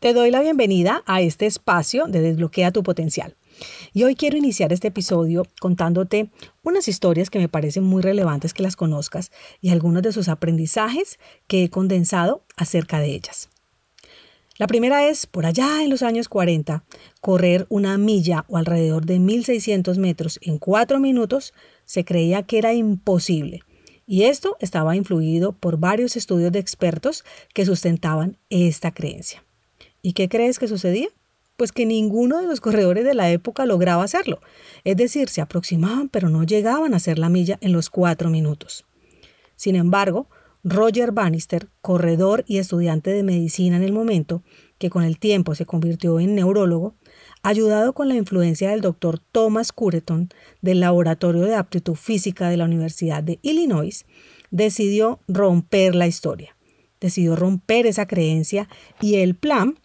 Te doy la bienvenida a este espacio de Desbloquea tu Potencial. Y hoy quiero iniciar este episodio contándote unas historias que me parecen muy relevantes que las conozcas y algunos de sus aprendizajes que he condensado acerca de ellas. La primera es, por allá en los años 40, correr una milla o alrededor de 1600 metros en cuatro minutos se creía que era imposible. Y esto estaba influido por varios estudios de expertos que sustentaban esta creencia. ¿Y qué crees que sucedía? Pues que ninguno de los corredores de la época lograba hacerlo. Es decir, se aproximaban pero no llegaban a hacer la milla en los cuatro minutos. Sin embargo, Roger Bannister, corredor y estudiante de medicina en el momento, que con el tiempo se convirtió en neurólogo, ayudado con la influencia del doctor Thomas Cureton del Laboratorio de Aptitud Física de la Universidad de Illinois, decidió romper la historia. Decidió romper esa creencia y el plan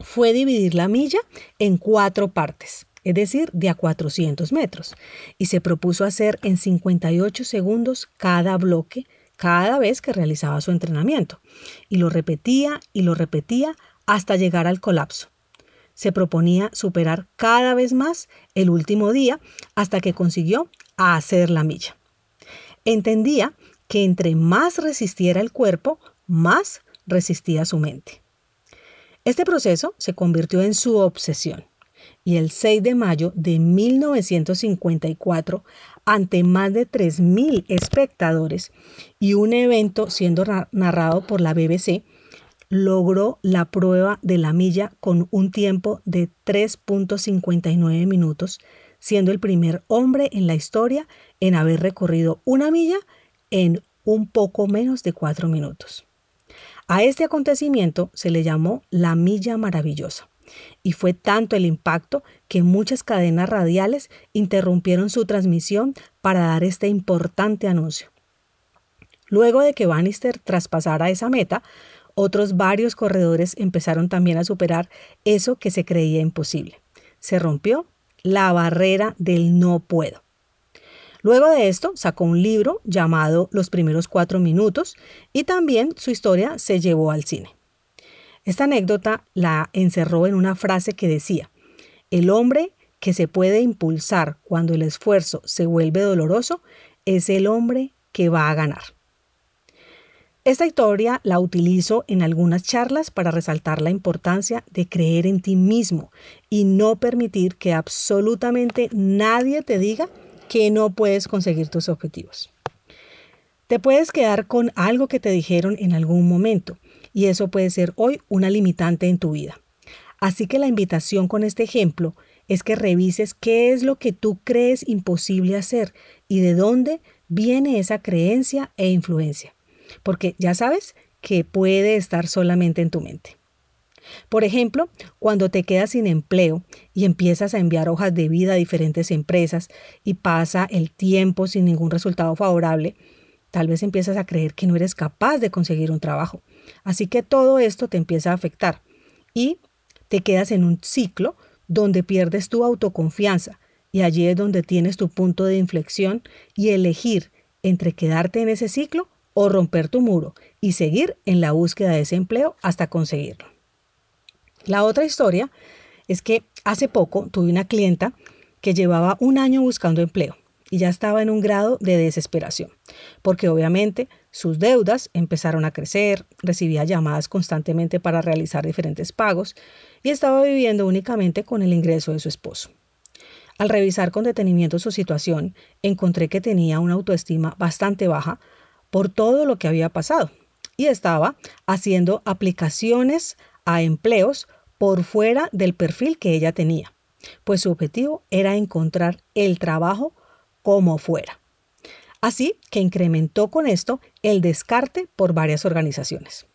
fue dividir la milla en cuatro partes, es decir, de a 400 metros, y se propuso hacer en 58 segundos cada bloque cada vez que realizaba su entrenamiento, y lo repetía y lo repetía hasta llegar al colapso. Se proponía superar cada vez más el último día hasta que consiguió hacer la milla. Entendía que entre más resistiera el cuerpo, más resistía su mente. Este proceso se convirtió en su obsesión y el 6 de mayo de 1954, ante más de 3.000 espectadores y un evento siendo narrado por la BBC, logró la prueba de la milla con un tiempo de 3.59 minutos, siendo el primer hombre en la historia en haber recorrido una milla en un poco menos de cuatro minutos. A este acontecimiento se le llamó la Milla Maravillosa, y fue tanto el impacto que muchas cadenas radiales interrumpieron su transmisión para dar este importante anuncio. Luego de que Bannister traspasara esa meta, otros varios corredores empezaron también a superar eso que se creía imposible. Se rompió la barrera del no puedo. Luego de esto sacó un libro llamado Los primeros cuatro minutos y también su historia se llevó al cine. Esta anécdota la encerró en una frase que decía, el hombre que se puede impulsar cuando el esfuerzo se vuelve doloroso es el hombre que va a ganar. Esta historia la utilizo en algunas charlas para resaltar la importancia de creer en ti mismo y no permitir que absolutamente nadie te diga que no puedes conseguir tus objetivos. Te puedes quedar con algo que te dijeron en algún momento y eso puede ser hoy una limitante en tu vida. Así que la invitación con este ejemplo es que revises qué es lo que tú crees imposible hacer y de dónde viene esa creencia e influencia. Porque ya sabes que puede estar solamente en tu mente. Por ejemplo, cuando te quedas sin empleo y empiezas a enviar hojas de vida a diferentes empresas y pasa el tiempo sin ningún resultado favorable, tal vez empiezas a creer que no eres capaz de conseguir un trabajo. Así que todo esto te empieza a afectar y te quedas en un ciclo donde pierdes tu autoconfianza y allí es donde tienes tu punto de inflexión y elegir entre quedarte en ese ciclo o romper tu muro y seguir en la búsqueda de ese empleo hasta conseguirlo. La otra historia es que hace poco tuve una clienta que llevaba un año buscando empleo y ya estaba en un grado de desesperación, porque obviamente sus deudas empezaron a crecer, recibía llamadas constantemente para realizar diferentes pagos y estaba viviendo únicamente con el ingreso de su esposo. Al revisar con detenimiento su situación, encontré que tenía una autoestima bastante baja por todo lo que había pasado y estaba haciendo aplicaciones a empleos por fuera del perfil que ella tenía, pues su objetivo era encontrar el trabajo como fuera. Así que incrementó con esto el descarte por varias organizaciones.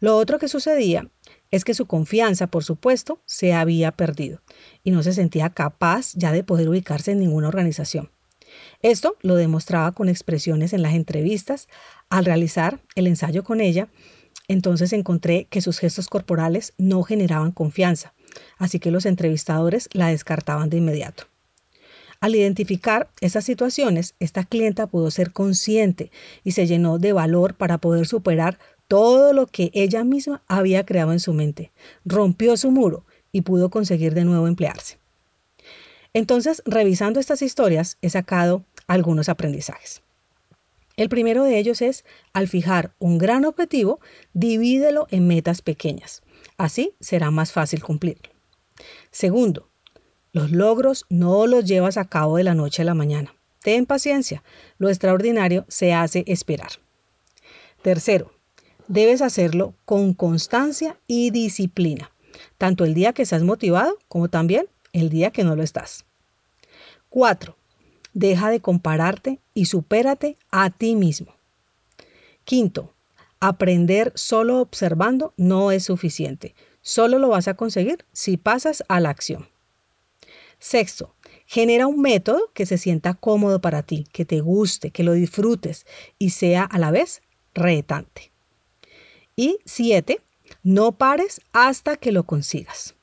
Lo otro que sucedía es que su confianza, por supuesto, se había perdido y no se sentía capaz ya de poder ubicarse en ninguna organización. Esto lo demostraba con expresiones en las entrevistas. Al realizar el ensayo con ella, entonces encontré que sus gestos corporales no generaban confianza, así que los entrevistadores la descartaban de inmediato. Al identificar esas situaciones, esta clienta pudo ser consciente y se llenó de valor para poder superar todo lo que ella misma había creado en su mente. Rompió su muro y pudo conseguir de nuevo emplearse. Entonces, revisando estas historias, he sacado algunos aprendizajes. El primero de ellos es, al fijar un gran objetivo, divídelo en metas pequeñas. Así será más fácil cumplirlo. Segundo, los logros no los llevas a cabo de la noche a la mañana. Ten paciencia, lo extraordinario se hace esperar. Tercero, debes hacerlo con constancia y disciplina, tanto el día que estás motivado como también el día que no lo estás. 4. Deja de compararte y supérate a ti mismo. Quinto, aprender solo observando no es suficiente. Solo lo vas a conseguir si pasas a la acción. Sexto, genera un método que se sienta cómodo para ti, que te guste, que lo disfrutes y sea a la vez retante. Y siete, no pares hasta que lo consigas.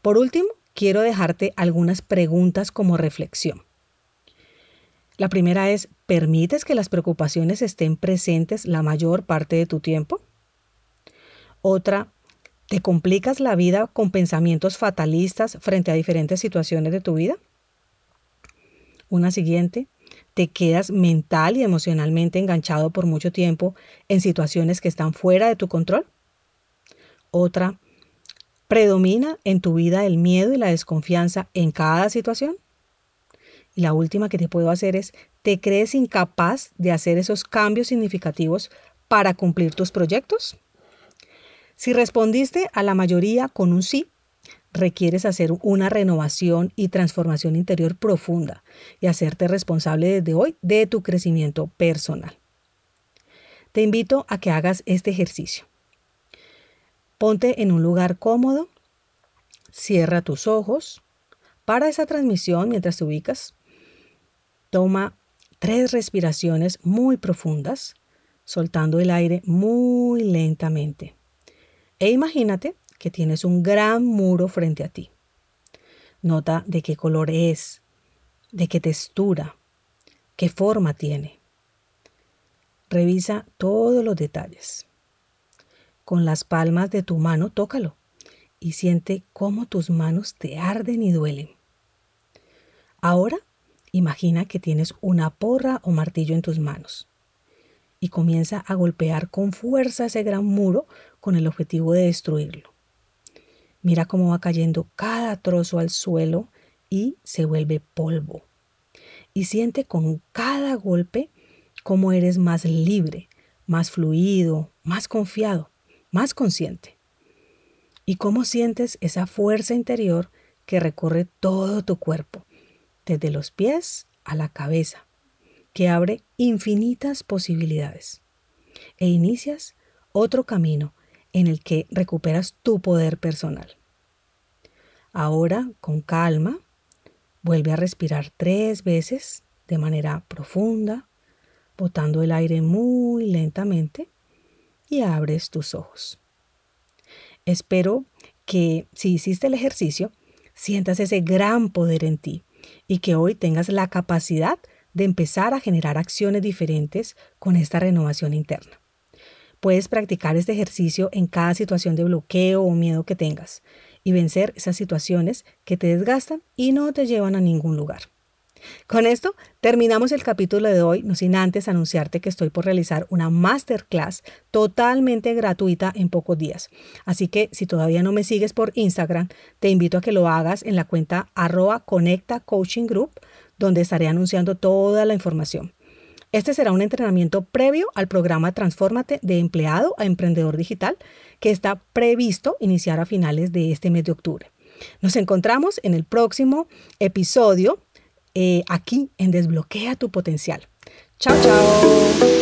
Por último, quiero dejarte algunas preguntas como reflexión. La primera es, ¿permites que las preocupaciones estén presentes la mayor parte de tu tiempo? Otra, ¿te complicas la vida con pensamientos fatalistas frente a diferentes situaciones de tu vida? Una siguiente, ¿te quedas mental y emocionalmente enganchado por mucho tiempo en situaciones que están fuera de tu control? Otra, ¿Predomina en tu vida el miedo y la desconfianza en cada situación? Y la última que te puedo hacer es, ¿te crees incapaz de hacer esos cambios significativos para cumplir tus proyectos? Si respondiste a la mayoría con un sí, requieres hacer una renovación y transformación interior profunda y hacerte responsable desde hoy de tu crecimiento personal. Te invito a que hagas este ejercicio. Ponte en un lugar cómodo, cierra tus ojos, para esa transmisión mientras te ubicas, toma tres respiraciones muy profundas, soltando el aire muy lentamente. E imagínate que tienes un gran muro frente a ti. Nota de qué color es, de qué textura, qué forma tiene. Revisa todos los detalles. Con las palmas de tu mano tócalo y siente cómo tus manos te arden y duelen. Ahora imagina que tienes una porra o martillo en tus manos y comienza a golpear con fuerza ese gran muro con el objetivo de destruirlo. Mira cómo va cayendo cada trozo al suelo y se vuelve polvo. Y siente con cada golpe cómo eres más libre, más fluido, más confiado más consciente. ¿Y cómo sientes esa fuerza interior que recorre todo tu cuerpo, desde los pies a la cabeza, que abre infinitas posibilidades? E inicias otro camino en el que recuperas tu poder personal. Ahora, con calma, vuelve a respirar tres veces de manera profunda, botando el aire muy lentamente y abres tus ojos. Espero que si hiciste el ejercicio, sientas ese gran poder en ti y que hoy tengas la capacidad de empezar a generar acciones diferentes con esta renovación interna. Puedes practicar este ejercicio en cada situación de bloqueo o miedo que tengas y vencer esas situaciones que te desgastan y no te llevan a ningún lugar. Con esto terminamos el capítulo de hoy, no sin antes anunciarte que estoy por realizar una masterclass totalmente gratuita en pocos días. Así que si todavía no me sigues por Instagram, te invito a que lo hagas en la cuenta arroba conecta coaching group, donde estaré anunciando toda la información. Este será un entrenamiento previo al programa Transfórmate de empleado a emprendedor digital que está previsto iniciar a finales de este mes de octubre. Nos encontramos en el próximo episodio eh, aquí en Desbloquea tu potencial. Chao, chao.